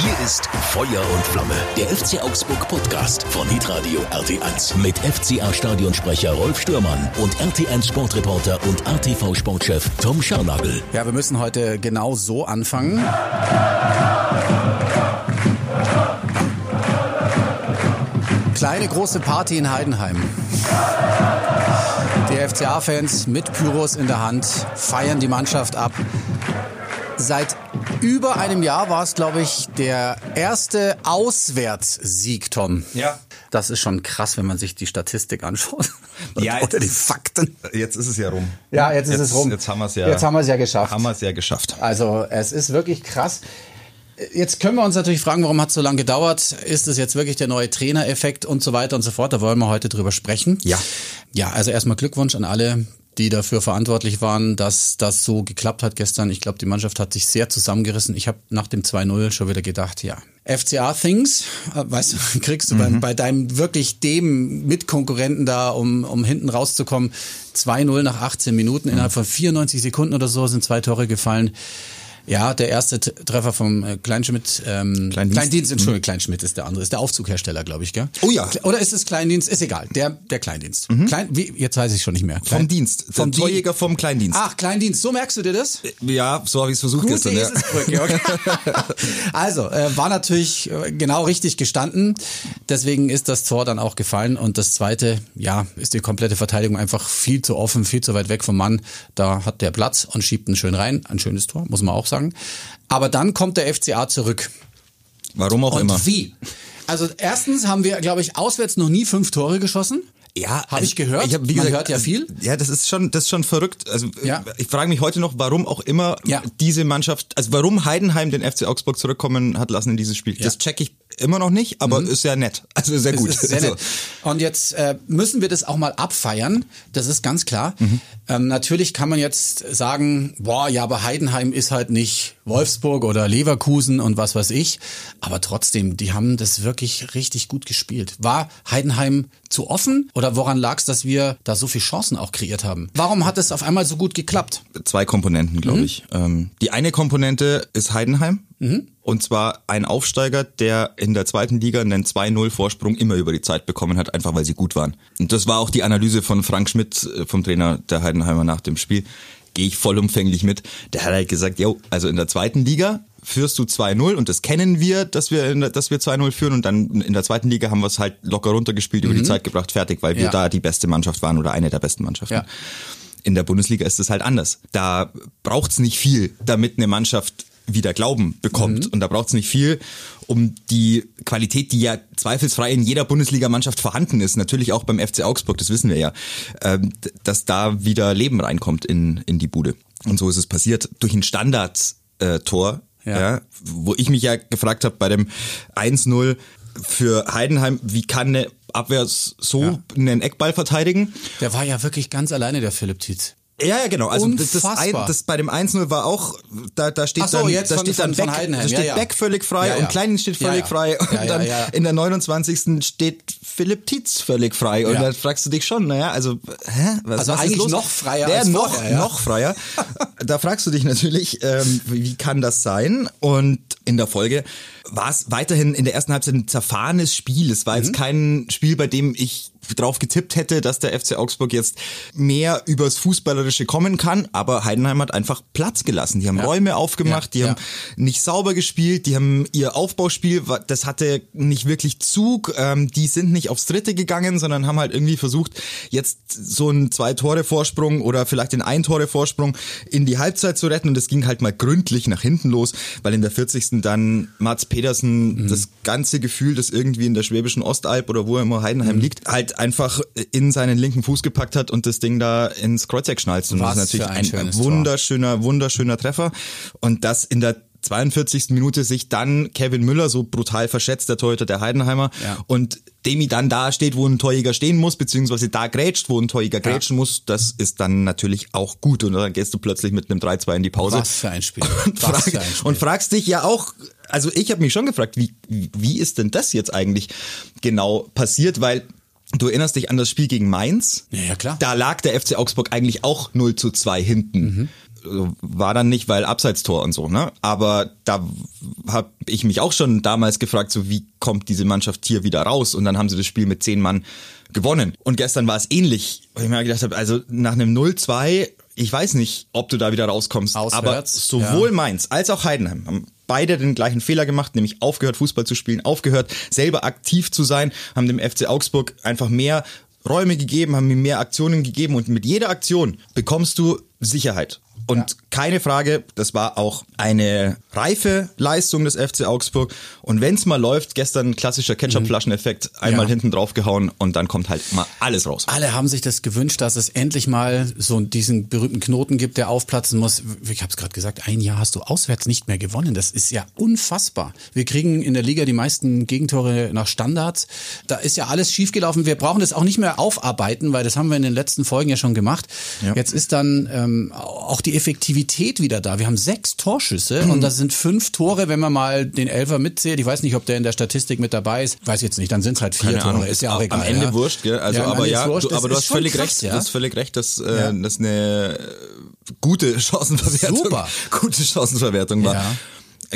Hier ist Feuer und Flamme, der FC Augsburg Podcast von Hitradio RT1 mit FCA Stadionsprecher Rolf Stürmann und RT1 Sportreporter und ATV Sportchef Tom Scharnagel. Ja, wir müssen heute genau so anfangen. Kleine große Party in Heidenheim. Die FCA-Fans mit Pyros in der Hand feiern die Mannschaft ab. Seit über einem Jahr war es, glaube ich, der erste Auswärtssieg, Tom. Ja. Das ist schon krass, wenn man sich die Statistik anschaut. Ja, Oder die jetzt- Fakten. Jetzt ist es ja rum. Ja, jetzt ist es rum. Jetzt haben wir es ja. Jetzt haben wir es ja geschafft. Haben wir es ja geschafft. Also es ist wirklich krass. Jetzt können wir uns natürlich fragen, warum hat es so lange gedauert? Ist es jetzt wirklich der neue Trainereffekt und so weiter und so fort? Da wollen wir heute drüber sprechen. Ja. Ja, also erstmal Glückwunsch an alle, die dafür verantwortlich waren, dass das so geklappt hat gestern. Ich glaube, die Mannschaft hat sich sehr zusammengerissen. Ich habe nach dem 2-0 schon wieder gedacht, ja. FCA Things, äh, weißt du, kriegst du bei, bei deinem wirklich dem Mitkonkurrenten da, um, um hinten rauszukommen, 2-0 nach 18 Minuten. Innerhalb von 94 Sekunden oder so sind zwei Tore gefallen. Ja, der erste Treffer vom äh, Kleinschmidt, ähm, Kleindienst. Kleindienst, Entschuldigung, Kleinschmidt ist der andere, ist der Aufzughersteller, glaube ich, gell? Oh ja. Mhm. Oder ist es Kleindienst? Ist egal, der, der Kleindienst. Klein, wie, jetzt weiß ich schon nicht mehr. Klein, Vom Dienst. Der Vom Di- Torjäger vom Kleindienst. Ach, Kleindienst, so merkst du dir das? Ja, so habe ich es versucht Gute gestern. Ja. Okay. Also, äh, war natürlich äh, genau richtig gestanden. Deswegen ist das Tor dann auch gefallen. Und das zweite, ja, ist die komplette Verteidigung einfach viel zu offen, viel zu weit weg vom Mann. Da hat der Platz und schiebt ihn schön rein. Ein schönes Tor, muss man auch sagen. Aber dann kommt der FCA zurück. Warum auch Und immer. wie? Also erstens haben wir, glaube ich, auswärts noch nie fünf Tore geschossen. Ja, Habe ich gehört. Ich hab, wie Man gesagt, hört ja viel. Ja, das ist schon, das ist schon verrückt. Also Ja. ich frage mich heute noch, warum auch immer Ja. diese Mannschaft, also warum Heidenheim den FC Augsburg zurückkommen hat lassen in dieses Spiel. Das check ich immer noch nicht, aber ist ja nett. Also sehr gut. Sehr Also, nett. Und jetzt äh, müssen wir das auch mal abfeiern. Das ist ganz klar. Mhm. Ähm, natürlich kann man jetzt sagen, boah, ja, aber Heidenheim ist halt nicht Wolfsburg oder Leverkusen und was weiß ich. Aber trotzdem, die haben das wirklich richtig gut gespielt. War Heidenheim zu offen oder woran lag es, dass wir da so viele Chancen auch kreiert haben? Warum hat es auf einmal so gut geklappt? zwei Komponenten, Mhm. glaube ich. Ähm, die eine Komponente ist Heidenheim. Mhm. Und zwar ein Aufsteiger, der in der zweiten Liga einen 2-0 Vorsprung immer über die Zeit bekommen hat, einfach weil sie gut waren. Und das war auch die Analyse von Frank Schmidt, äh, vom Trainer der Heidenheimer nach dem Spiel. Gehe ich vollumfänglich mit. Der hat halt gesagt, jo, also in der zweiten Liga führst du 2-0 und das kennen wir, dass wir, in dass wir 2-0 führen und dann in der zweiten Liga haben wir es halt locker runtergespielt, über die Zeit gebracht, fertig, weil wir Mhm. Ja. da die beste Mannschaft waren oder eine der besten Mannschaften. Ja. In der Bundesliga ist es halt anders. Da braucht's nicht viel, damit eine Mannschaft wieder Glauben bekommt. Mhm. Und da braucht's nicht viel, um die Qualität, die ja zweifelsfrei in jeder Bundesligamannschaft vorhanden ist, natürlich auch beim FC Augsburg, das wissen wir ja, ähm, dass da wieder Leben reinkommt in, in die Bude. Und so ist es passiert. Durch ein Standard-Tor, Ja. ja. wo ich mich ja gefragt habe bei dem 1-0 für Heidenheim, wie kann eine Abwehr so einen Eckball verteidigen? Der war ja wirklich ganz alleine, der Philipp Tietz. Ja, ja, genau. Also das, das, ein, Unfassbar. das bei dem 1-0 war auch, da, da steht so, dann, da von- steht dann von- von Beck, Heidenheim. da steht Ja, ja. Beck völlig frei Ja, und Klein steht völlig frei und dann in der 29. steht Philipp Tietz völlig frei und dann fragst du dich schon, naja, also hä, was, Also was eigentlich ist los? noch freier ja, als noch, vorher, noch freier. da fragst du dich natürlich, ähm, wie kann das sein? Und in der Folge war es weiterhin in der ersten Halbzeit ein zerfahrenes Spiel. Es war Mhm. jetzt kein Spiel, bei dem ich drauf getippt hätte, dass der FC Augsburg jetzt mehr übers Fußballerische kommen kann, aber Heidenheim hat einfach Platz gelassen. Die haben Ja. Räume aufgemacht, Ja, die haben nicht sauber gespielt, die haben ihr Aufbauspiel, das hatte nicht wirklich Zug, ähm, die sind nicht aufs Dritte gegangen, sondern haben halt irgendwie versucht, jetzt so einen Zwei-Tore-Vorsprung oder vielleicht den Ein-Tore-Vorsprung in die Halbzeit zu retten und es ging halt mal gründlich nach hinten los, weil in der 40. dann Mats Pedersen Mhm. das ganze Gefühl, das irgendwie in der schwäbischen Ostalb oder wo immer Heidenheim Mhm. liegt, halt einfach in seinen linken Fuß gepackt hat und das Ding da ins Kreuzeck schnalzt. Und Was das ist natürlich ein ein, schönes Tor. wunderschöner, wunderschöner Treffer. Und das in der 42. Minute sich dann Kevin Müller so brutal verschätzt, der Torhüter der Heidenheimer, Ja. und Demi dann da steht, wo ein Torjäger stehen muss, beziehungsweise da grätscht, wo ein Torjäger grätschen muss, das ist dann natürlich auch gut. Und dann gehst du plötzlich mit einem 3-2 in die Pause. Was für ein Spiel. Und, frag, für ein Spiel. und fragst dich ja auch, also ich habe mich schon gefragt, wie, wie ist denn das jetzt eigentlich genau passiert, weil du erinnerst dich an das Spiel gegen Mainz. Ja, ja, klar. Da lag der FC Augsburg eigentlich auch 0 zu 2 hinten. war dann nicht, weil Abseitstor und so, ne? Aber da habe ich mich auch schon damals gefragt, so wie kommt diese Mannschaft hier wieder raus? Und dann haben sie das Spiel mit zehn Mann gewonnen. Und gestern war es ähnlich, weil ich mir gedacht habe, also nach einem 0-2 ich weiß nicht, ob du da wieder rauskommst. Auswärts, aber sowohl ja. Mainz als auch Heidenheim haben beide den gleichen Fehler gemacht, nämlich aufgehört, Fußball zu spielen, aufgehört, selber aktiv zu sein, haben dem FC Augsburg einfach mehr Räume gegeben, haben mir mehr Aktionen gegeben und mit jeder Aktion bekommst du Sicherheit. Und ja. keine Frage, das war auch eine reife Leistung des FC Augsburg. Und wenn es mal läuft, gestern klassischer Ketchup-Flascheneffekt, einmal ja. hinten drauf gehauen und dann kommt halt mal alles raus. Alle haben sich das gewünscht, dass es endlich mal so diesen berühmten Knoten gibt, der aufplatzen muss. Ich habe es gerade gesagt, ein Jahr hast du auswärts nicht mehr gewonnen. Das ist ja unfassbar. Wir kriegen in der Liga die meisten Gegentore nach Standards. Da ist ja alles schiefgelaufen. Wir brauchen das auch nicht mehr aufarbeiten, weil das haben wir in den letzten Folgen ja schon gemacht. Ja. Jetzt ist dann ähm, auch die Effektivität wieder da. Wir haben sechs Torschüsse und das sind fünf Tore, wenn man mal den Elfer mitzählt. Ich weiß nicht, ob der in der Statistik mit dabei ist. Weiß jetzt nicht. Dann sind es halt vier Keine Tore. Ahnung. Ist ja auch egal. Am Ende ja. wurscht, gell? Also, Ja, aber ja, wurscht. du, aber du hast völlig krass, recht. ja. Du hast völlig recht, dass äh, das eine gute Chancenverwertung, Super. gute Chancenverwertung war. Ja.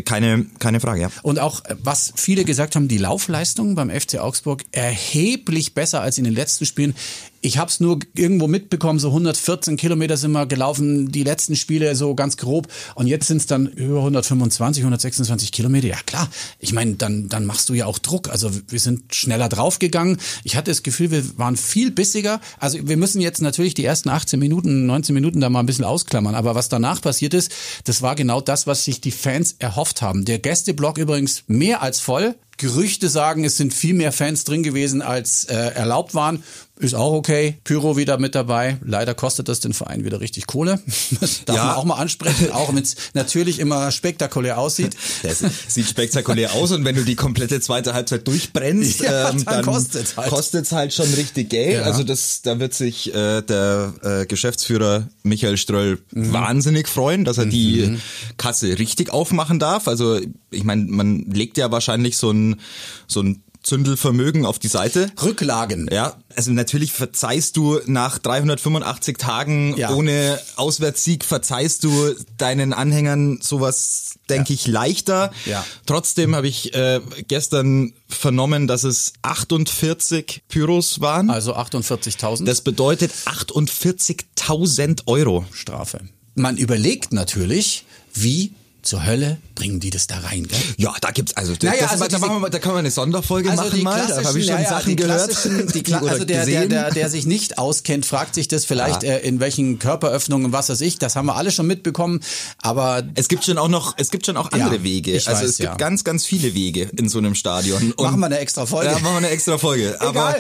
Keine, keine Frage, ja. Und auch, was viele gesagt haben, die Laufleistung beim FC Augsburg erheblich besser als in den letzten Spielen. Ich habe es nur irgendwo mitbekommen, so 114 Kilometer sind wir gelaufen, die letzten Spiele so ganz grob. Und jetzt sind es dann über 125, 126 Kilometer. Ja klar, ich meine, dann, dann machst du ja auch Druck. Also wir sind schneller draufgegangen. Ich hatte das Gefühl, wir waren viel bissiger. Also wir müssen jetzt natürlich die ersten 18 Minuten, 19 Minuten da mal ein bisschen ausklammern. Aber was danach passiert ist, das war genau das, was sich die Fans erhofft haben. Der Gästeblock übrigens mehr als voll. Gerüchte sagen, es sind viel mehr Fans drin gewesen, als äh, erlaubt waren. Ist auch okay. Pyro wieder mit dabei. Leider kostet das den Verein wieder richtig Kohle. Das darf Ja. man auch mal ansprechen, auch wenn es natürlich immer spektakulär aussieht. Das sieht spektakulär aus und wenn du die komplette zweite Halbzeit durchbrennst, Ja, ähm, dann dann kostet's halt. kostet's halt schon richtig Geld. Ja. Also das, da wird sich äh, der äh, Geschäftsführer Michael Ströll Mhm. wahnsinnig freuen, dass er die Kasse richtig aufmachen darf. Also ich meine, man legt ja wahrscheinlich so ein so ein Zündelvermögen auf die Seite. Rücklagen. Ja, also natürlich verzeihst du nach 385 Tagen Ja. ohne Auswärtssieg, verzeihst du deinen Anhängern sowas, denke ich, leichter. Ja. Trotzdem habe ich äh, gestern vernommen, dass es 48 Pyros waren. Also 48.000 Das bedeutet 48.000 Euro. Strafe. Man überlegt natürlich, wie zur Hölle bringen die das da rein, gell? Ja, da gibt's also, das, Naja, das, also da, diese- machen wir, mal- da kann man eine Sonderfolge machen mal. Da habe ich schon ja, ja, Sachen die gehört. Die, also der, der, der, der sich nicht auskennt, fragt sich das vielleicht, Ja. äh, in welchen Körperöffnungen, was weiß ich. Das haben wir alle schon mitbekommen. Aber Es gibt schon auch noch, es gibt schon auch andere Ja, Wege. ich also weiß, es gibt ja. ganz, ganz viele Wege in so einem Stadion. Und machen wir eine extra Folge. Ja, machen wir eine extra Folge. Aber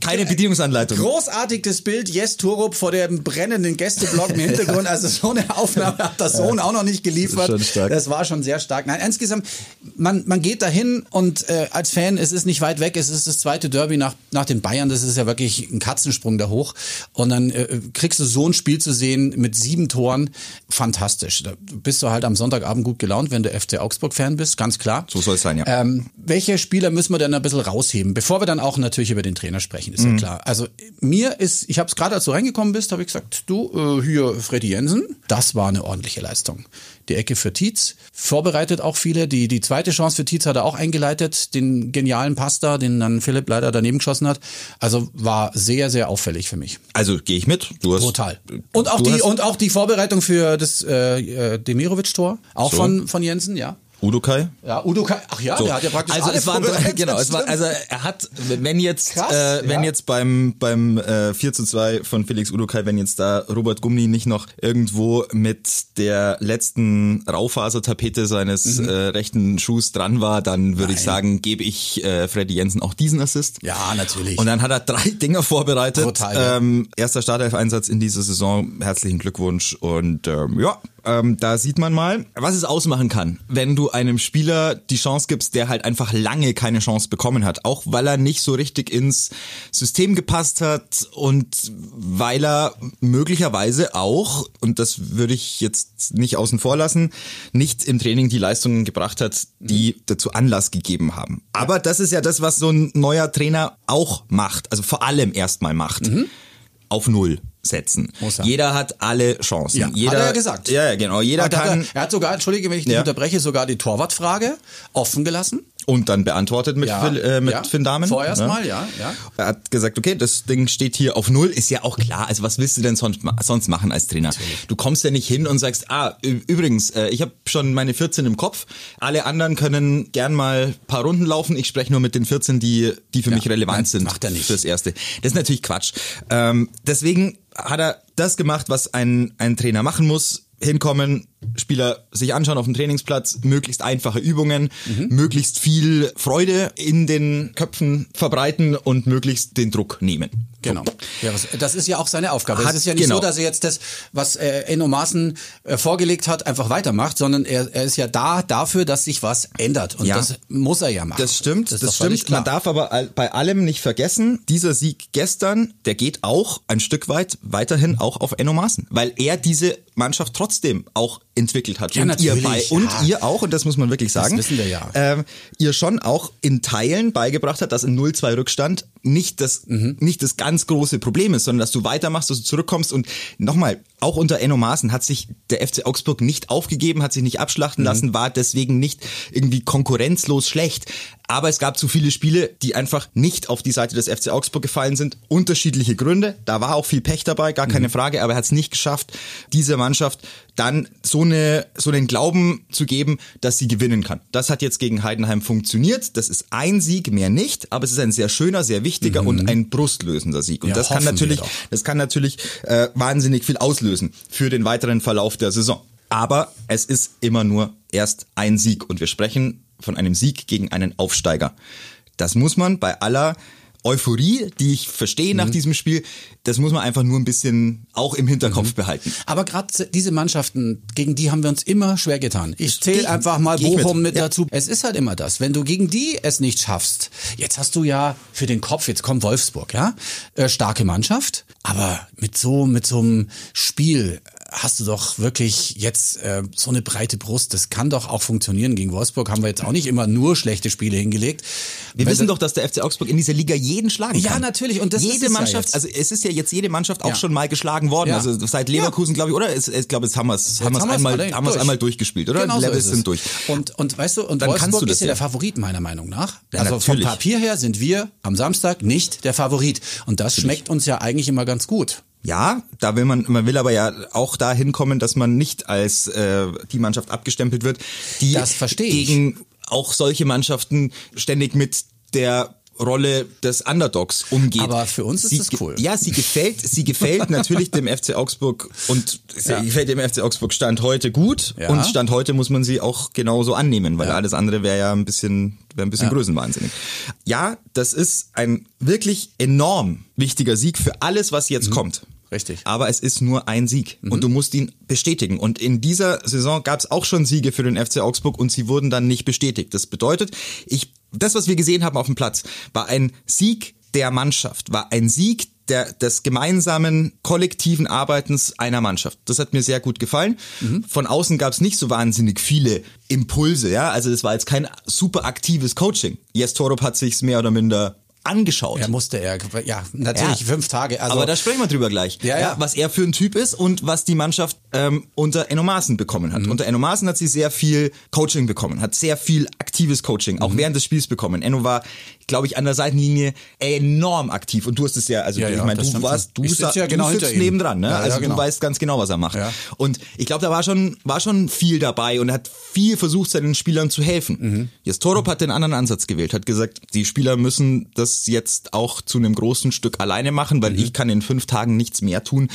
keine Bedienungsanleitung. Großartiges Bild, Jes Torup vor dem brennenden Gästeblock im Hintergrund. Also so eine Aufnahme hat der Sohn auch noch nicht geliefert. Das schon stark. Das war schon sehr stark. Nein, insgesamt, man, man geht dahin und äh, als Fan, es ist nicht weit weg, es ist das zweite Derby nach, nach den Bayern, das ist ja wirklich ein Katzensprung da hoch. Und dann äh, kriegst du so ein Spiel zu sehen mit sieben Toren, fantastisch. Da bist du halt am Sonntagabend gut gelaunt, wenn du FC Augsburg-Fan bist, ganz klar. So soll es sein, ja. Ähm, welche Spieler müssen wir denn ein bisschen rausheben, bevor wir dann auch natürlich über den Trainer sprechen, ist ja klar. Also mir ist, ich habe es gerade, als du reingekommen bist, habe ich gesagt, du, äh, hier Freddy Jensen, das war eine ordentliche Leistung. Die Ecke für Tietz, vorbereitet auch viele. Die, die zweite Chance für Tietz hat er auch eingeleitet, den genialen Pass da, den dann Philipp leider daneben geschossen hat. Also war sehr, sehr auffällig für mich. Also gehe ich mit. Du hast, Total. Und auch die und auch die Vorbereitung für das äh, äh, Demirovic-Tor, auch So. von, von Jensen, ja. Udokai. Ja, Udo Kai, ach ja, So. der hat ja praktisch also es waren drei, genau, es war, also er hat, wenn jetzt, Krass, äh, wenn ja. jetzt beim beim äh, 4 zu 2 von Felix Udokai, wenn jetzt da Robert Gumni nicht noch irgendwo mit der letzten Raufasertapete seines Mhm. äh, rechten Schuhs dran war, dann würde ich sagen, gebe ich äh, Freddy Jensen auch diesen Assist. Ja, natürlich. Und dann hat er drei Dinger vorbereitet. Total, ja. Ähm, erster Startelf-Einsatz in dieser Saison. Herzlichen Glückwunsch. Und ähm, ja, ähm, da sieht man mal, was es ausmachen kann, wenn du einem Spieler die Chance gibst, der halt einfach lange keine Chance bekommen hat. Auch weil er nicht so richtig ins System gepasst hat und weil er möglicherweise auch, und das würde ich jetzt nicht außen vor lassen, nicht im Training die Leistungen gebracht hat, die dazu Anlass gegeben haben. Aber das ist ja das, was so ein neuer Trainer auch macht, also vor allem erstmal macht. Auf Null. Setzen. Er. Jeder hat alle Chancen. Ja, jeder, hat er ja gesagt. Ja, ja, genau. Jeder Hat er, kann er hat sogar, entschuldige, wenn ich dich Ja. unterbreche, sogar die Torwartfrage offen gelassen. und dann beantwortet mit, Ja, Phil, äh, mit ja. Finn Dahmen. Vorerst mal, ja, ja. Er hat gesagt, okay, das Ding steht hier auf Null, ist ja auch klar. Also was willst du denn sonst, sonst machen als Trainer? Du kommst ja nicht hin und sagst, ah, übrigens, äh, ich habe schon meine 14 im Kopf, alle anderen können gern mal ein paar Runden laufen, ich spreche nur mit den 14, die, die für Ja, mich relevant nein, sind macht er nicht. fürs Erste. Das ist natürlich Quatsch. Ähm, deswegen hat er das gemacht, was ein, ein Trainer machen muss, hinkommen, Spieler sich anschauen auf dem Trainingsplatz, möglichst einfache Übungen, Mhm. möglichst viel Freude in den Köpfen verbreiten und möglichst den Druck nehmen. Genau. Ja, das ist ja auch seine Aufgabe. Hat- es ist ja nicht genau. so, dass er jetzt das, was äh, Enno Maaßen äh, vorgelegt hat, einfach weitermacht, sondern er, er ist ja da dafür, dass sich was ändert. Und Ja. das muss er ja machen. Das stimmt, das, völlig stimmt. Man darf aber bei allem nicht vergessen, dieser Sieg gestern, der geht auch ein Stück weit weiterhin auch auf Enno Maaßen, weil er diese Mannschaft trotzdem auch entwickelt hat. Ja, und ihr bei und ja. ihr auch, und das muss man wirklich sagen, wissen wir ja. ähm, ihr schon auch in Teilen beigebracht hat, dass ein 0-2 Rückstand nicht das, Mhm. nicht das ganz große Problem ist, sondern dass du weitermachst, dass du zurückkommst und nochmal, auch unter Enno Maaßen hat sich der FC Augsburg nicht aufgegeben, hat sich nicht Mhm. abschlachten lassen, war deswegen nicht irgendwie konkurrenzlos schlecht. Aber es gab zu viele Spiele, die einfach nicht auf die Seite des FC Augsburg gefallen sind. Unterschiedliche Gründe. Da war auch viel Pech dabei, gar Mhm. keine Frage. Aber er hat es nicht geschafft, dieser Mannschaft dann so, eine, so einen Glauben zu geben, dass sie gewinnen kann. Das hat jetzt gegen Heidenheim funktioniert. Das ist ein Sieg, mehr nicht. Aber es ist ein sehr schöner, sehr wichtiger und ein brustlösender Sieg. Und Mhm. Ja, das kann natürlich, das kann natürlich äh, wahnsinnig viel auslösen für den weiteren Verlauf der Saison. Aber es ist immer nur erst ein Sieg. Und wir sprechen von einem Sieg gegen einen Aufsteiger. Das muss man bei aller Euphorie, die ich verstehe Mhm. nach diesem Spiel, das muss man einfach nur ein bisschen auch im Hinterkopf Mhm. behalten. Aber gerade diese Mannschaften, gegen die haben wir uns immer schwer getan. Ich zähle einfach mal Bochum mit. mit, Ja. dazu. Es ist halt immer das. Wenn du gegen die es nicht schaffst, jetzt hast du ja für den Kopf, jetzt kommt Wolfsburg, ja, äh, starke Mannschaft, aber mit so mit so einem Spiel hast du doch wirklich jetzt äh, so eine breite Brust. Das kann doch auch funktionieren. Gegen Wolfsburg haben wir jetzt auch nicht immer nur schlechte Spiele hingelegt. Wir Weil wissen doch, dass der FC Augsburg in dieser Liga jeden schlagen Ja, kann. natürlich. Und das jede ist ja Mannschaft, jetzt. also es ist ja jetzt jede Mannschaft auch Ja. schon mal geschlagen worden. Ja. Also seit Leverkusen, glaube ich, oder? Es, ich glaube, jetzt haben wir es haben wir's einmal, alle haben wir's durch. einmal durchgespielt, oder? Genau so Levels es. sind durch. Und, und weißt du, und Dann kannst Wolfsburg ist ja ja. der Favorit meiner Meinung nach. Ja, also vom natürlich. Papier her sind wir am Samstag nicht der Favorit. Und das schmeckt uns ja eigentlich immer ganz gut. Ja, da will man, man will aber ja auch da hinkommen, dass man nicht als äh, die Mannschaft abgestempelt wird, die Das gegen auch solche Mannschaften ständig mit der Rolle des Underdogs umgeht. Aber für uns ist sie, das ge- cool. Ja, sie gefällt, sie gefällt natürlich dem FC Augsburg und sie Ja. gefällt dem FC Augsburg Stand heute gut Ja. und Stand heute muss man sie auch genauso annehmen, weil Ja. alles andere wäre ja ein bisschen, wäre ein bisschen größenwahnsinnig. Ja, das ist ein wirklich enorm wichtiger Sieg für alles, was Mhm. jetzt kommt. Richtig. Aber es ist nur ein Sieg und du musst ihn bestätigen. Und in dieser Saison gab es auch schon Siege für den FC Augsburg und sie wurden dann nicht bestätigt. Das bedeutet, ich, das, was wir gesehen haben auf dem Platz, war ein Sieg der Mannschaft, war ein Sieg der, des gemeinsamen kollektiven Arbeitens einer Mannschaft. Das hat mir sehr gut gefallen. Von außen gab es nicht so wahnsinnig viele Impulse, ja. Also das war jetzt kein super aktives Coaching. Jes Torup hat sich's mehr oder minder angeschaut. Er musste er, ja, natürlich Ja. fünf Tage. Also, aber da sprechen wir drüber gleich. Ja, ja. Was er für ein Typ ist und was die Mannschaft ähm, unter Enno Maaßen bekommen Mhm. hat. Unter Enno Maaßen hat sie sehr viel Coaching bekommen, hat sehr viel aktives Coaching, Mhm. auch während des Spiels bekommen. Enno war, glaube ich, an der Seitenlinie enorm aktiv und du hast es ja, also Ja, ich ja, meine, du warst, du, Ich sitz ja genau du sitzt nebendran, ne? Ja, ja, also genau. du weißt ganz genau, was er macht. Ja. Und ich glaube, da war schon, war schon viel dabei und hat viel versucht, seinen Spielern zu helfen. Mhm. Jetzt Torup hat den anderen Ansatz gewählt, hat gesagt, die Spieler müssen das jetzt auch zu einem großen Stück alleine machen, weil ich kann in fünf Tagen nichts mehr tun,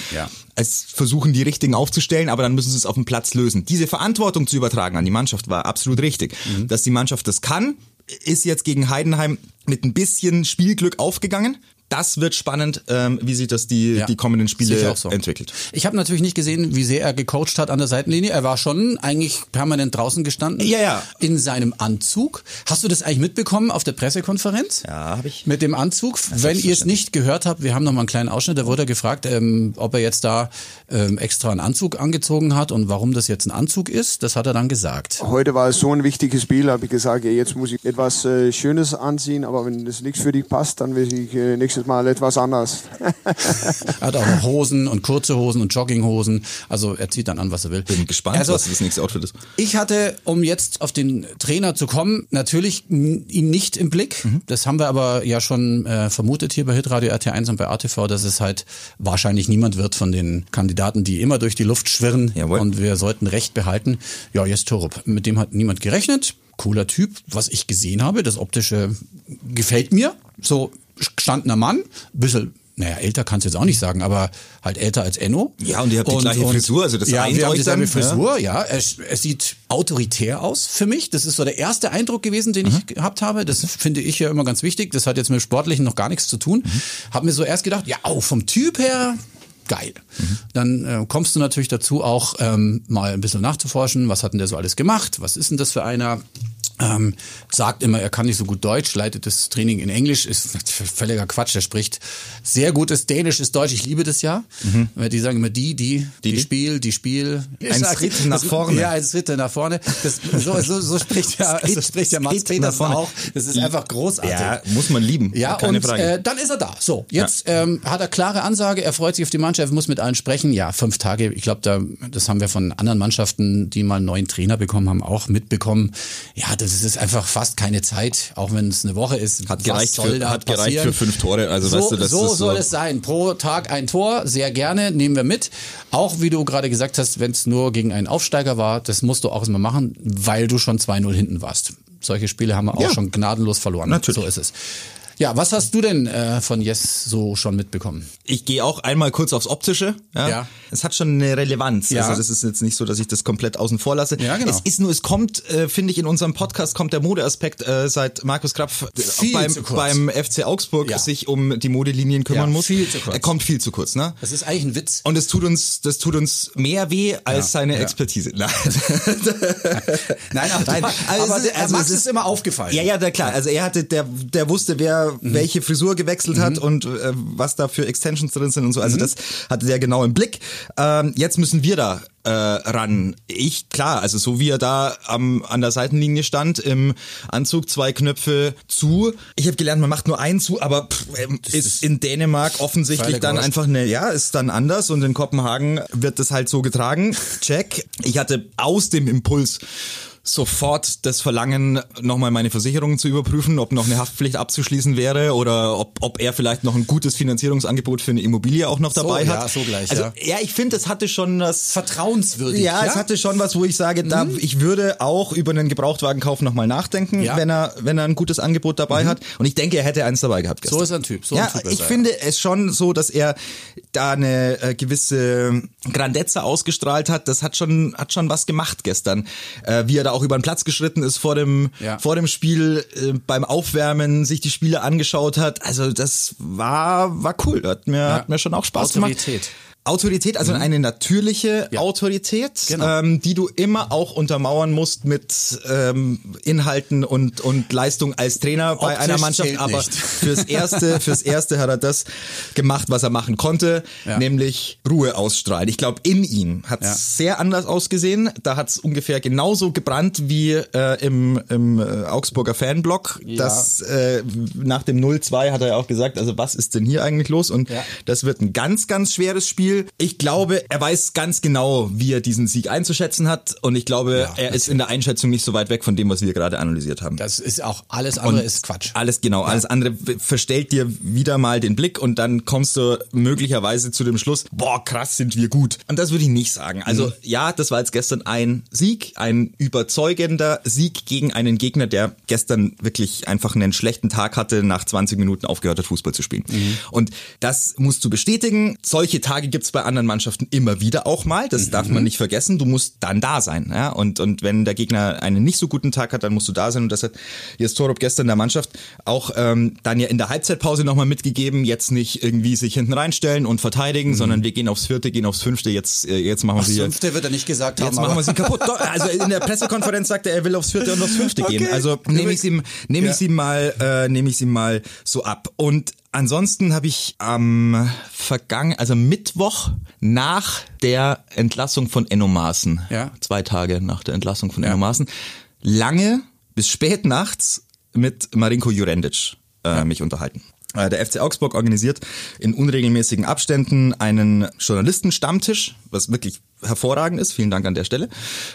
Als versuchen, die richtigen aufzustellen, aber dann müssen sie es auf dem Platz lösen. Diese Verantwortung zu übertragen an die Mannschaft war absolut richtig. Mhm. Dass die Mannschaft das kann, ist jetzt gegen Heidenheim mit ein bisschen Spielglück aufgegangen. Das wird spannend, ähm, wie sich das die, Ja, die kommenden Spiele so. entwickelt. Ich habe natürlich nicht gesehen, wie sehr er gecoacht hat an der Seitenlinie. Er war schon eigentlich permanent draußen gestanden. Ja, ja. In seinem Anzug. Hast du das eigentlich mitbekommen auf der Pressekonferenz? Ja, habe ich. Mit dem Anzug. Wenn ihr es nicht gehört habt, wir haben noch mal einen kleinen Ausschnitt, da wurde er gefragt, ähm, ob er jetzt da ähm, extra einen Anzug angezogen hat und warum das jetzt ein Anzug ist. Das hat er dann gesagt. Heute war es so ein wichtiges Spiel, habe ich gesagt, jetzt muss ich etwas äh, Schönes anziehen, aber wenn das nichts für dich passt, dann will ich äh, nächste nächstes Mal etwas anders. er hat auch noch Hosen und kurze Hosen und Jogginghosen. Also er zieht dann an, was er will. Bin gespannt, also, was das nächste Outfit ist. Ich hatte, um jetzt auf den Trainer zu kommen, natürlich ihn nicht im Blick. Mhm. Das haben wir aber ja schon äh, vermutet hier bei Hitradio RT1 und bei ATV, dass es halt wahrscheinlich niemand wird von den Kandidaten, die immer durch die Luft schwirren. Jawohl. Und wir sollten Recht behalten. Ja, jetzt Torup. Mit dem hat niemand gerechnet. Cooler Typ. Was ich gesehen habe, das Optische gefällt mir. So gestandener Mann, bisschen naja, älter kannst du jetzt auch nicht sagen, aber halt älter als Enno. Ja, und ihr habt die gleiche und, Frisur, also das ja, eint wir haben dieselbe dann, Frisur, ja. ja. Es, es, sieht autoritär aus für mich. Das ist so der erste Eindruck gewesen, den mhm. ich gehabt habe. Das finde ich ja immer ganz wichtig. Das hat jetzt mit Sportlichen noch gar nichts zu tun. Mhm. Hab mir so erst gedacht, ja, auch vom Typ her geil. Mhm. Dann äh, kommst du natürlich dazu, auch ähm, mal ein bisschen nachzuforschen, was hat denn der so alles gemacht, was ist denn das für einer, ähm, sagt immer, er kann nicht so gut Deutsch, leitet das Training in Englisch, ist völliger Quatsch, er spricht sehr gutes Dänisch, ist Deutsch, ich liebe das ja. Mhm. Die sagen immer die, die, die, die Spiel, die Spiel. Ein Schritt nach vorne. Ja, ein Schritt nach vorne. Das, so, so, so spricht ja, so spricht ja Mats Petersen auch. Das ist einfach großartig. Ja, muss man lieben. Ja, Keine und Frage. Äh, dann ist er da. So, jetzt ja. ähm, hat er klare Ansage, er freut sich auf die Mannschaft, muss mit allen sprechen. Ja, fünf Tage, ich glaube, da, das haben wir von anderen Mannschaften, die mal einen neuen Trainer bekommen haben, auch mitbekommen. Ja, das das ist einfach fast keine Zeit, auch wenn es eine Woche ist. Hat gereicht, für, hat gereicht für fünf Tore. Also so, weißt du, das so soll so. es sein. Pro Tag ein Tor, sehr gerne, nehmen wir mit. Auch wie du gerade gesagt hast, wenn es nur gegen einen Aufsteiger war, das musst du auch erstmal machen, weil du schon 2-0 hinten warst. Solche Spiele haben wir auch ja. schon gnadenlos verloren. Natürlich. So ist es. Ja, was hast du denn äh, von Yes so schon mitbekommen? Ich gehe auch einmal kurz aufs Optische. Ja. ja. Es hat schon eine Relevanz. Ja. Also das ist jetzt nicht so, dass ich das komplett außen vor lasse. Ja, genau. Es ist nur, es kommt, äh, finde ich, in unserem Podcast kommt der Modeaspekt, äh, seit Markus Krapf beim, beim FC Augsburg ja. sich um die Modelinien kümmern ja, muss. Viel zu kurz. Er kommt viel zu kurz, ne? Das ist eigentlich ein Witz. Und es tut uns, das tut uns mehr weh als seine Expertise. Nein, Nein, aber, Nein. Also, aber der, also Max ist, ist immer aufgefallen. Ja, ja, klar. Also er hatte, der, der wusste, wer mhm. welche Frisur gewechselt mhm. hat und äh, was da für Extensions drin sind und so. Also mhm. das hatte der genau im Blick. Ähm, jetzt müssen wir da äh, ran. Ich, klar, also so wie er da am, an der Seitenlinie stand, im Anzug, zwei Knöpfe zu. Ich habe gelernt, man macht nur einen zu, aber pff, ähm, ist, ist in Dänemark offensichtlich dann einfach eine, ja, ist dann anders und in Kopenhagen wird das halt so getragen. Check. Ich hatte aus dem Impuls sofort das Verlangen, nochmal meine Versicherungen zu überprüfen, ob noch eine Haftpflicht abzuschließen wäre oder ob, ob er vielleicht noch ein gutes Finanzierungsangebot für eine Immobilie auch noch dabei so, hat. Ja, so gleich, also ja, ja ich finde, es hatte schon das vertrauenswürdig. Ja, ja, es hatte schon was, wo ich sage, da mhm. ich würde auch über einen Gebrauchtwagenkauf nochmal nachdenken, ja. wenn er wenn er ein gutes Angebot dabei mhm. hat. Und ich denke, er hätte eins dabei gehabt. Gestern. So ist ein Typ. So ja, ein typ ich finde es schon so, dass er da eine äh, gewisse Grandezza ausgestrahlt hat. Das hat schon hat schon was gemacht gestern, äh, wie er da auch über den Platz geschritten ist vor dem, ja. vor dem Spiel, äh, beim Aufwärmen, sich die Spiele angeschaut hat. Also das war, war cool. Hat mir, ja. hat mir schon auch Spaß Autorität. gemacht. Autorität, also mhm. eine natürliche ja. Autorität, genau. ähm, die du immer auch untermauern musst mit ähm, Inhalten und und Leistung als Trainer Optisch bei einer Mannschaft. Aber nicht. fürs erste, fürs erste hat er das gemacht, was er machen konnte, ja. nämlich Ruhe ausstrahlen. Ich glaube, in ihm hat es ja. sehr anders ausgesehen. Da hat es ungefähr genauso gebrannt wie äh, im, im äh, Augsburger Fanblock. Das äh, nach dem 0-2 hat er ja auch gesagt, also was ist denn hier eigentlich los? Und das wird ein ganz, ganz schweres Spiel. Spiel. Ich glaube, er weiß ganz genau, wie er diesen Sieg einzuschätzen hat. Und ich glaube, ja, er ist in der Einschätzung nicht so weit weg von dem, was wir gerade analysiert haben. Das ist auch alles andere und ist Quatsch. Alles genau, ja. alles andere verstellt dir wieder mal den Blick und dann kommst du möglicherweise zu dem Schluss, boah, krass, sind wir gut. Und das würde ich nicht sagen. Also mhm. ja, das war jetzt gestern ein Sieg, ein überzeugender Sieg gegen einen Gegner, der gestern wirklich einfach einen schlechten Tag hatte, nach 20 Minuten aufgehört hat, Fußball zu spielen. Mhm. Und das musst du bestätigen. Solche Tage gibt es bei anderen Mannschaften immer wieder auch mal. Das mhm. darf man nicht vergessen. Du musst dann da sein. Ja? Und, und wenn der Gegner einen nicht so guten Tag hat, dann musst du da sein. Und das hat jetzt Torup gestern der Mannschaft auch ähm, dann ja in der Halbzeitpause nochmal mitgegeben. Jetzt nicht irgendwie sich hinten reinstellen und verteidigen, mhm. sondern wir gehen aufs vierte, gehen aufs fünfte. Jetzt, äh, jetzt machen wir sie. fünfte wird er nicht gesagt jetzt haben. Jetzt machen wir sie kaputt. Also in der Pressekonferenz sagt er, er will aufs vierte und aufs fünfte okay. gehen. Also nehme ich ihm, nehme ja. ich ihm mal, äh, nehme ich ihm mal so ab. Und Ansonsten habe ich am vergangen, also Mittwoch nach der Entlassung von Enno Maaßen, ja. zwei Tage nach der Entlassung von ja. Enno Maaßen, lange bis spät nachts mit Marinko Jurendic äh, ja. mich unterhalten. Äh, Der FC Augsburg organisiert in unregelmäßigen Abständen einen Journalistenstammtisch, was wirklich hervorragend ist. Vielen Dank an der Stelle.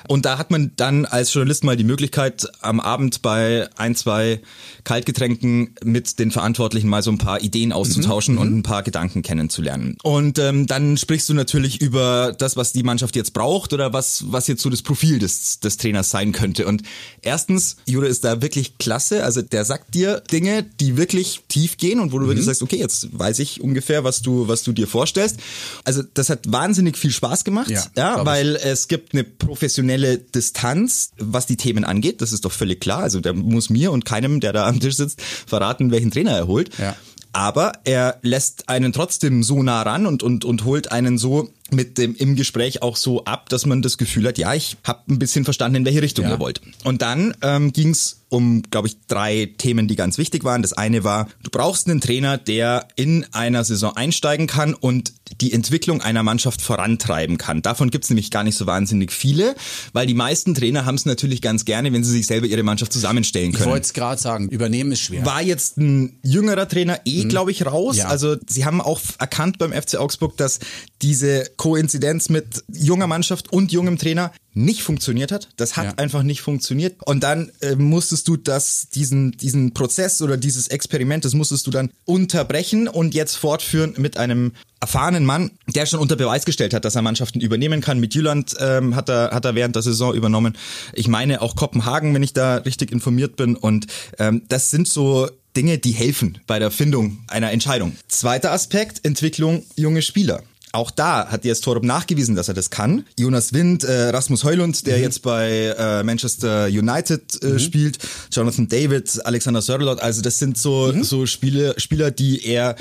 Und da hat man dann als Journalist mal die Möglichkeit, am Abend bei ein, zwei Kaltgetränken mit den Verantwortlichen mal so ein paar Ideen auszutauschen und ein paar Gedanken kennenzulernen. Und ähm, dann sprichst du natürlich über das, was die Mannschaft jetzt braucht oder was, was jetzt so das Profil des, des Trainers sein könnte. Und erstens, Jure ist da wirklich klasse. Also der sagt dir Dinge, die wirklich tief gehen und wo du wirklich sagst, okay, jetzt weiß ich ungefähr, was du, was du dir vorstellst. Also das hat wahnsinnig viel Spaß gemacht. Ja, Ja, glaub ich. weil es gibt eine professionelle Distanz, was die Themen angeht. Das ist doch völlig klar. Also der muss mir und keinem, der da am Tisch sitzt, verraten, welchen Trainer er holt. Ja. Aber er lässt einen trotzdem so nah ran und, und, und holt einen so mit dem im Gespräch auch so ab, dass man das Gefühl hat, ja, ich habe ein bisschen verstanden, in welche Richtung Ja. ihr wollt. Und dann ähm, ging es um, glaube ich, drei Themen, die ganz wichtig waren. Das eine war, du brauchst einen Trainer, der in einer Saison einsteigen kann und die Entwicklung einer Mannschaft vorantreiben kann. Davon gibt es nämlich gar nicht so wahnsinnig viele, weil die meisten Trainer haben es natürlich ganz gerne, wenn sie sich selber ihre Mannschaft zusammenstellen Ich können. wollte es gerade sagen, übernehmen ist schwer. War jetzt ein jüngerer Trainer eh, glaube ich, raus. Mhm. Ja. Also sie haben auch erkannt beim FC Augsburg, dass diese Koinzidenz mit junger Mannschaft und jungem Trainer nicht funktioniert hat. Das hat Ja. einfach nicht funktioniert. Und dann äh, musstest du das, diesen, diesen Prozess oder dieses Experiment, das musstest du dann unterbrechen und jetzt fortführen mit einem erfahrenen Mann, der schon unter Beweis gestellt hat, dass er Mannschaften übernehmen kann. Mit Jüland ähm, hat, er, hat er während der Saison übernommen. Ich meine auch Kopenhagen, wenn ich da richtig informiert bin. Und ähm, das sind so Dinge, die helfen bei der Findung einer Entscheidung. Zweiter Aspekt, Entwicklung junge Spieler. Auch da hat jetzt Torup nachgewiesen, dass er das kann. Jonas Wind, äh, Rasmus Heulund, der jetzt bei äh, Manchester United äh, spielt, Jonathan David, Alexander Sörlot, also das sind so, so Spiele, Spieler, die er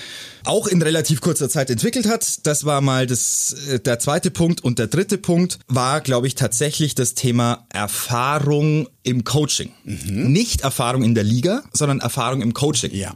auch in relativ kurzer Zeit entwickelt hat. Das war mal das, äh, der zweite Punkt. Und der dritte Punkt war, glaube ich, tatsächlich das Thema Erfahrung im Coaching. Nicht Erfahrung in der Liga, sondern Erfahrung im Coaching. Ja.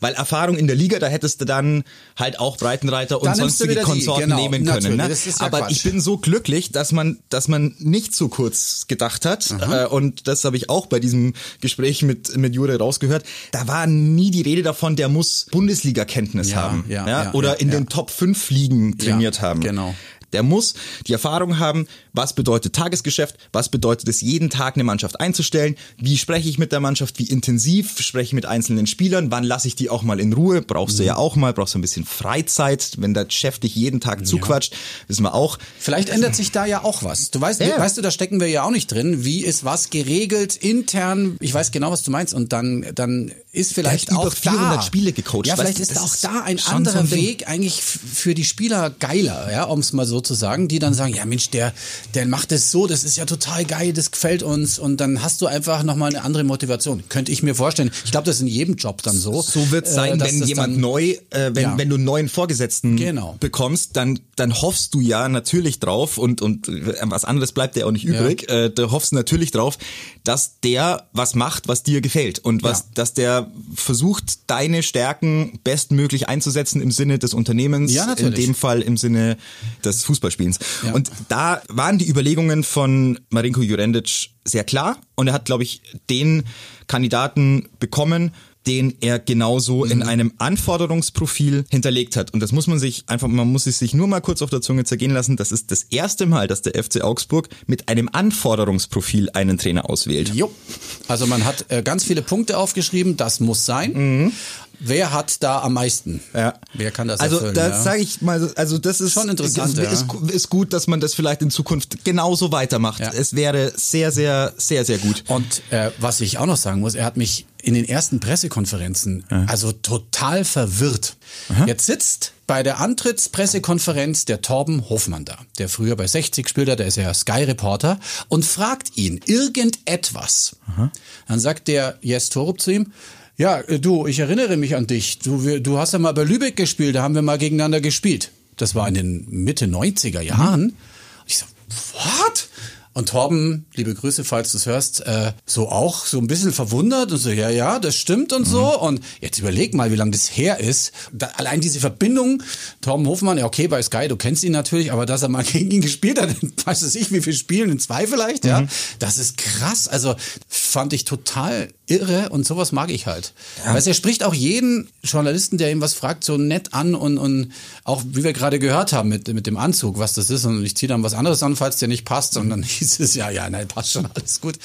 Weil Erfahrung in der Liga, da hättest du dann halt auch Breitenreiter und sonstige Konsorten genau, nehmen können. Ne? ja Aber Quatsch. ich bin so glücklich, dass man, dass man nicht so kurz gedacht hat. Äh, und das habe ich auch bei diesem Gespräch mit, mit Jure rausgehört. Da war nie die Rede davon, der muss Bundesliga-Kenntnis Ja, haben. ja, ja, oder in den Top 5 Ligen trainiert haben. genau. Der muss die Erfahrung haben, was bedeutet Tagesgeschäft, was bedeutet es, jeden Tag eine Mannschaft einzustellen, wie spreche ich mit der Mannschaft, wie intensiv spreche ich mit einzelnen Spielern, wann lasse ich die auch mal in Ruhe, brauchst Mhm. du ja auch mal, brauchst du ein bisschen Freizeit, wenn der Chef dich jeden Tag zuquatscht, wissen wir auch. Vielleicht ändert sich da ja auch was. Du weißt, Ja. weißt du, da stecken wir ja auch nicht drin. Wie ist was geregelt intern? Ich weiß genau, was du meinst. Und dann, dann ist vielleicht Der hat auch über 400 da, Spiele gecoacht, Ja, vielleicht ist auch da ein schon so anderer ein. Weg eigentlich für die Spieler geiler, ja, um es mal so zu sagen, die dann sagen, ja Mensch, der, der macht es so, das ist ja total geil, das gefällt uns. Und dann hast du einfach nochmal eine andere Motivation. Könnte ich mir vorstellen. Ich glaube, das ist in jedem Job dann so. So wird es sein, äh, dass wenn jemand dann- neu, äh, wenn, Ja. wenn du einen neuen Vorgesetzten Genau. bekommst, dann, dann hoffst du ja natürlich drauf und, und äh, was anderes bleibt dir auch nicht übrig, äh, du hoffst natürlich drauf, dass der was macht, was dir gefällt und was, Ja. dass der versucht, deine Stärken bestmöglich einzusetzen im Sinne des Unternehmens, Ja, in natürlich. dem Fall im Sinne des Fußballspielens. Ja. Und da waren die Überlegungen von Marinko Jurendic sehr klar. Und er hat, glaube ich, den Kandidaten bekommen, den er genauso Mhm. in einem Anforderungsprofil hinterlegt hat. Und das muss man sich einfach, man muss es sich nur mal kurz auf der Zunge zergehen lassen. Das ist das erste Mal, dass der FC Augsburg mit einem Anforderungsprofil einen Trainer auswählt. Jo. Also man hat äh, ganz viele Punkte aufgeschrieben, das muss sein. Wer hat da am meisten? Ja. Wer kann das also erfüllen? das ja? sage ich mal, also das ist Schon interessant, ist, ist, ist gut, dass man das vielleicht in Zukunft genauso weitermacht. Ja. Es wäre sehr, sehr, sehr, sehr gut. Und äh, was ich auch noch sagen muss, er hat mich in den ersten Pressekonferenzen also total verwirrt. Jetzt sitzt bei der Antrittspressekonferenz der Torben Hofmann da, der früher bei 60 gespielt hat, der ist ja Sky-Reporter, und fragt ihn irgendetwas. Dann sagt der Jes Torup zu ihm, ja, äh, du, ich erinnere mich an dich. Du, wir, du hast ja mal bei Lübeck gespielt, da haben wir mal gegeneinander gespielt. Das war in den Mitte 90er Jahren. Ich so, what? Und Torben, liebe Grüße, falls du es hörst, äh, so auch so ein bisschen verwundert und so, ja, ja, das stimmt und so. Und jetzt überleg mal, wie lange das her ist. Da, allein diese Verbindung, Torben Hofmann, ja, okay, bei Sky, du kennst ihn natürlich, aber dass er mal gegen ihn gespielt hat, weiß es ich, wie viel Spielen, in zwei vielleicht, ja, das ist krass. Also fand ich total irre und sowas mag ich halt. Ja. Weißt, er spricht auch jeden Journalisten, der ihm was fragt, so nett an und, und auch, wie wir gerade gehört haben, mit, mit dem Anzug, was das ist. Und ich ziehe dann was anderes an, falls der nicht passt. Und dann hieß es, ja, ja, nein, passt schon, alles gut.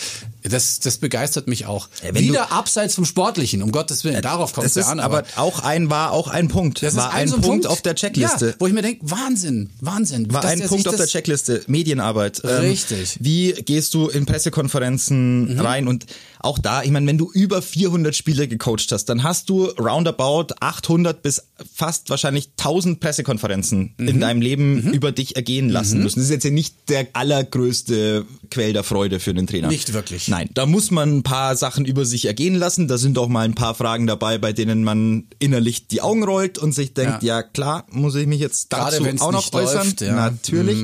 Das, das begeistert mich auch. Ja, Wieder du- abseits vom Sportlichen, um Gottes Willen. Darauf kommt es ja an. aber auch ein, war auch ein Punkt. das war ist ein so Punkt, auf der Checkliste. Ja, wo ich mir denke, Wahnsinn, Wahnsinn. War ein Punkt auf der Checkliste, Medienarbeit. Ähm, Richtig. Wie gehst du in Pressekonferenzen Mhm. rein? Und auch da, ich meine, wenn du über 400 Spiele gecoacht hast, dann hast du roundabout 800 bis fast wahrscheinlich 1000 Pressekonferenzen Mhm. in deinem Leben über dich ergehen lassen müssen. Das ist jetzt ja nicht der allergrößte Quell der Freude für einen Trainer. Nicht wirklich. Nein, da muss man ein paar Sachen über sich ergehen lassen. Da sind auch mal ein paar Fragen dabei, bei denen man innerlich die Augen rollt und sich denkt, ja, Ja. klar, muss ich mich jetzt Gerade dazu wenn's auch noch äußern. läuft, ja. Natürlich.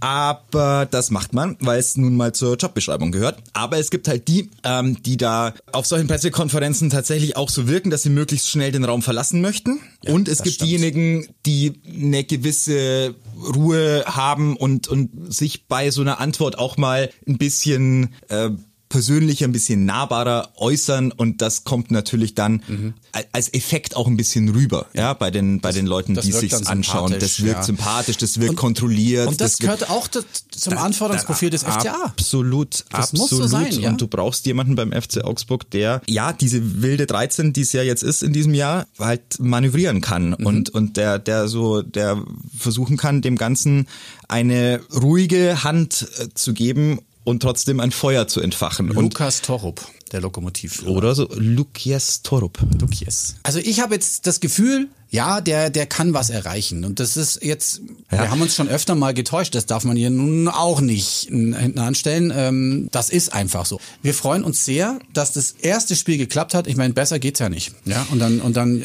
Aber das macht man, weil es nun mal zur Jobbeschreibung gehört. Aber es gibt halt die, ähm, die da auf solchen Pressekonferenzen tatsächlich auch so wirken, dass sie möglichst schnell den Raum verlassen möchten. und es gibt stimmt. diejenigen, die eine gewisse Ruhe haben und, und sich bei so einer Antwort auch mal ein bisschen äh, persönlicher, ein bisschen nahbarer äußern und das kommt natürlich dann Mhm. als Effekt auch ein bisschen rüber, ja, bei den bei den Leuten, das die dann anschauen. Das wirkt ja. sympathisch, das wirkt Und- kontrolliert. Und das, wirkt- gehört auch das, zum Anforderungsprofil des FCA. Absolut, Das absolut. so sein, ja. Und du brauchst jemanden beim FC Augsburg, der ja diese wilde 13, die es ja jetzt ist in diesem Jahr, halt manövrieren kann Mhm. und und der der so der versuchen kann, dem Ganzen eine ruhige Hand äh, zu geben und trotzdem ein Feuer zu entfachen. Lukas Torup, der Lokomotiv. oder so Lukias Torup. Lukies. Also ich habe jetzt das Gefühl, ja, der, der kann was erreichen. Und das ist jetzt, Ja. wir haben uns schon öfter mal getäuscht, das darf man hier nun auch nicht hinten anstellen. Ähm, das ist einfach so. Wir freuen uns sehr, dass das erste Spiel geklappt hat. Ich meine, besser geht's ja nicht. Ja, und dann, und dann,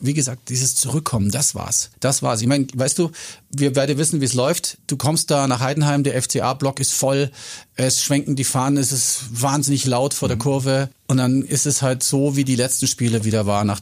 wie gesagt, dieses Zurückkommen, das war's. Das war's. Ich meine, weißt du, wir werden wissen, wie es läuft. Du kommst da nach Heidenheim, der FCA-Block ist voll, es schwenken die Fahnen, es ist wahnsinnig laut vor der Kurve. Und dann ist es halt so, wie die letzten Spiele wieder war, nach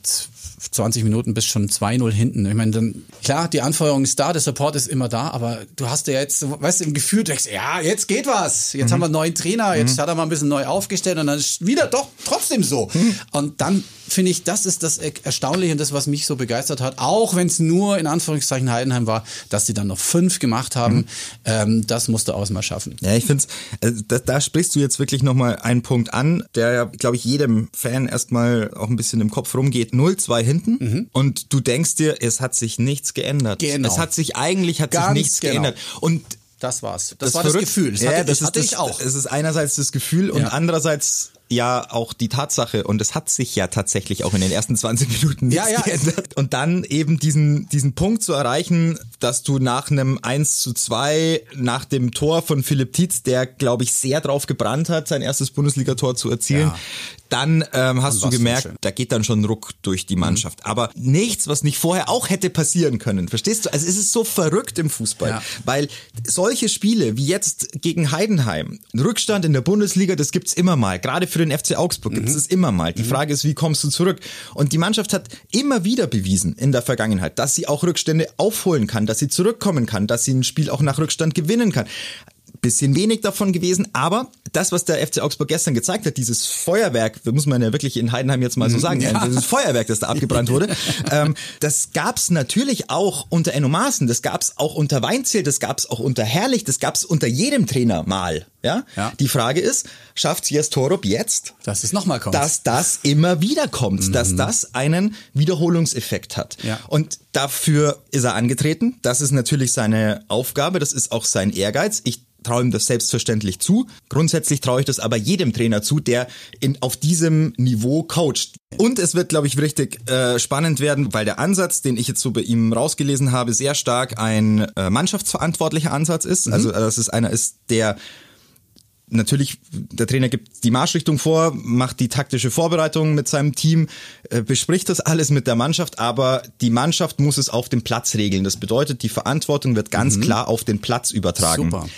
20 Minuten bist schon 2-0 hinten. Ich meine, dann, klar, die Anfeuerung ist da, der Support ist immer da, aber du hast ja jetzt, weißt du, im Gefühl, du denkst, ja, jetzt geht was. Jetzt haben wir einen neuen Trainer, jetzt hat er mal ein bisschen neu aufgestellt und dann ist wieder doch trotzdem so. Und dann finde ich, das ist das Erstaunliche und das, was mich so begeistert hat, auch wenn es nur in Anführungszeichen Heidenheim war, dass sie dann noch fünf gemacht haben. Ähm, das musste aus mal schaffen. Ja, ich finde äh, da, da sprichst du jetzt wirklich nochmal einen Punkt an, der ja, glaube ich, jedem Fan erstmal auch ein bisschen im Kopf rumgeht. 0-2 hinten und du denkst dir, es hat sich nichts geändert. Genau. Es hat sich eigentlich hat sich nichts genau. geändert. Und Das war's. Das, war verrückt- das Gefühl. Das ja, hatte, das das hatte ist ich das, auch. Es ist einerseits das Gefühl und Ja. andererseits ja auch die Tatsache und es hat sich ja tatsächlich auch in den ersten 20 Minuten nichts Ja, ja. geändert. Und dann eben diesen, diesen Punkt zu erreichen, dass du nach einem 1 zu 2, nach dem Tor von Philipp Tietz, der glaube ich sehr drauf gebrannt hat, sein erstes Bundesligator zu erzielen, Ja. Dann ähm, hast du gemerkt, schön. da geht dann schon Ruck durch die Mannschaft. Aber nichts, was nicht vorher auch hätte passieren können. Verstehst du? Also es ist so verrückt im Fußball, Ja. weil solche Spiele wie jetzt gegen Heidenheim, Rückstand in der Bundesliga, das gibt's immer mal. Gerade für den FC Augsburg gibt's es immer mal. Die Frage ist, wie kommst du zurück? Und die Mannschaft hat immer wieder bewiesen in der Vergangenheit, dass sie auch Rückstände aufholen kann, dass sie zurückkommen kann, dass sie ein Spiel auch nach Rückstand gewinnen kann. Bisschen wenig davon gewesen, aber das, was der FC Augsburg gestern gezeigt hat, dieses Feuerwerk, das muss man ja wirklich in Heidenheim jetzt mal so sagen, Ja. dieses Feuerwerk, das da abgebrannt wurde, ähm, das gab's natürlich auch unter Enno Maaßen, das gab's auch unter Weinziel, das gab's auch unter Herrlich, das gab's unter jedem Trainer mal. Ja? Ja. Die Frage ist, schafft Jes Torup jetzt, Dass es nochmal kommt. dass das immer wieder kommt, dass das einen Wiederholungseffekt hat. Ja. Und dafür ist er angetreten. Das ist natürlich seine Aufgabe, das ist auch sein Ehrgeiz. Ich traue ihm das selbstverständlich zu. Grundsätzlich traue ich das aber jedem Trainer zu, der in, auf diesem Niveau coacht. Und es wird, glaube ich, richtig äh, spannend werden, weil der Ansatz, den ich jetzt so bei ihm rausgelesen habe, sehr stark ein äh, mannschaftsverantwortlicher Ansatz ist. Also, äh, dass es einer ist, der natürlich, der Trainer gibt die Marschrichtung vor, macht die taktische Vorbereitung mit seinem Team, äh, bespricht das alles mit der Mannschaft, aber die Mannschaft muss es auf dem Platz regeln. Das bedeutet, die Verantwortung wird ganz klar auf den Platz übertragen. Mhm. Super.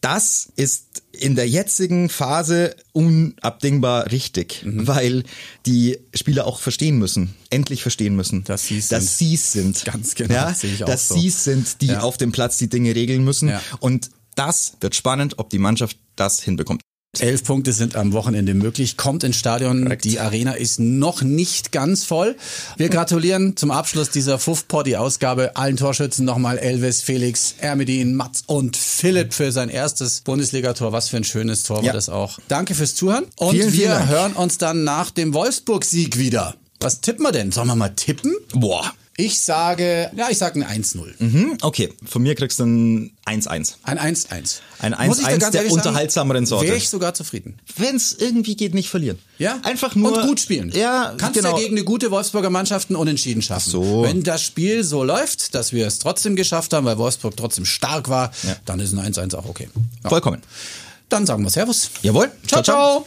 Das ist in der jetzigen Phase unabdingbar richtig, Mhm. weil die Spieler auch verstehen müssen, endlich verstehen müssen, Dass sie's dass sind. sie's sind. Ganz genau, ja? das sehe ich auch dass so. sie's sind, die Ja. auf dem Platz die Dinge regeln müssen. Ja. Und das wird spannend, ob die Mannschaft das hinbekommt. Elf Punkte sind am Wochenende möglich. Kommt ins Stadion. Die Arena ist noch nicht ganz voll. Wir gratulieren zum Abschluss dieser Fuff-Poddy-Ausgabe allen Torschützen nochmal Elvis, Felix, Ermedin, Mats und Philipp für sein erstes Bundesligator. Was für ein schönes Tor Ja. war das auch. Danke fürs Zuhören. Und Vielen, vielen wir Dank. hören uns dann nach dem Wolfsburg-Sieg wieder. Was tippen wir denn? Sollen wir mal tippen? Boah. Ich sage, ja, ich sage ein 1-0. Hm, okay, von mir kriegst du ein 1-1. Ein 1-1. Ein Muss ich da 1-1 ganz der unterhaltsameren Sorte. Wäre ich sogar zufrieden. Wenn es irgendwie geht, nicht verlieren. Ja? Einfach nur. Und gut spielen. Ja, Kannst genau. ja gegen eine gute Wolfsburger Mannschaft einen Unentschieden schaffen. so. Wenn das Spiel so läuft, dass wir es trotzdem geschafft haben, weil Wolfsburg trotzdem stark war, Ja. dann ist ein 1-1 auch okay. Ja. Vollkommen. Dann sagen wir Servus. Jawohl. ciao. ciao.